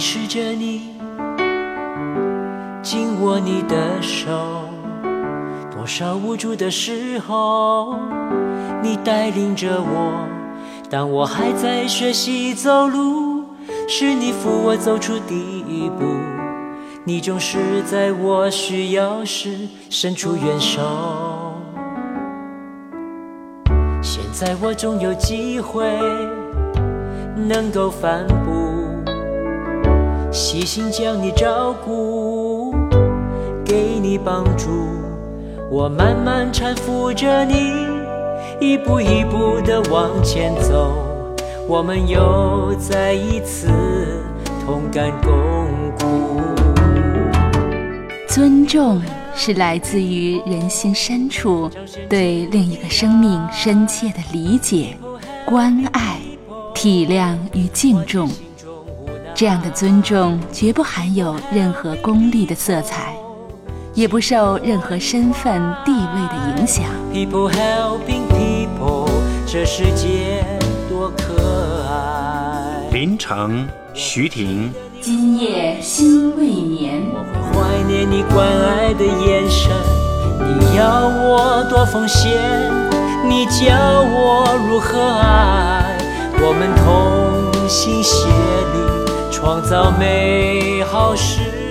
视着你，紧握你的手，多少无助的时候，你带领着我。当我还在学习走路，是你扶我走出第一步。你总是在我需要时伸出援手。现在我终有机会能够反哺，细心将你照顾，给你帮助。我慢慢搀扶着你，一步一步的往前走。我们又再一次同甘共苦。尊重是来自于人心深处对另一个生命深切的理解、关爱、体谅与敬重。这样的尊重绝不含有任何功利的色彩，也不受任何身份地位的影响。People helping people，这世界多可爱。林城、徐婷。今夜心未眠，我会怀念你关爱的眼神。你要我多奉献，你教我如何爱。我们同心协力，创造美好事。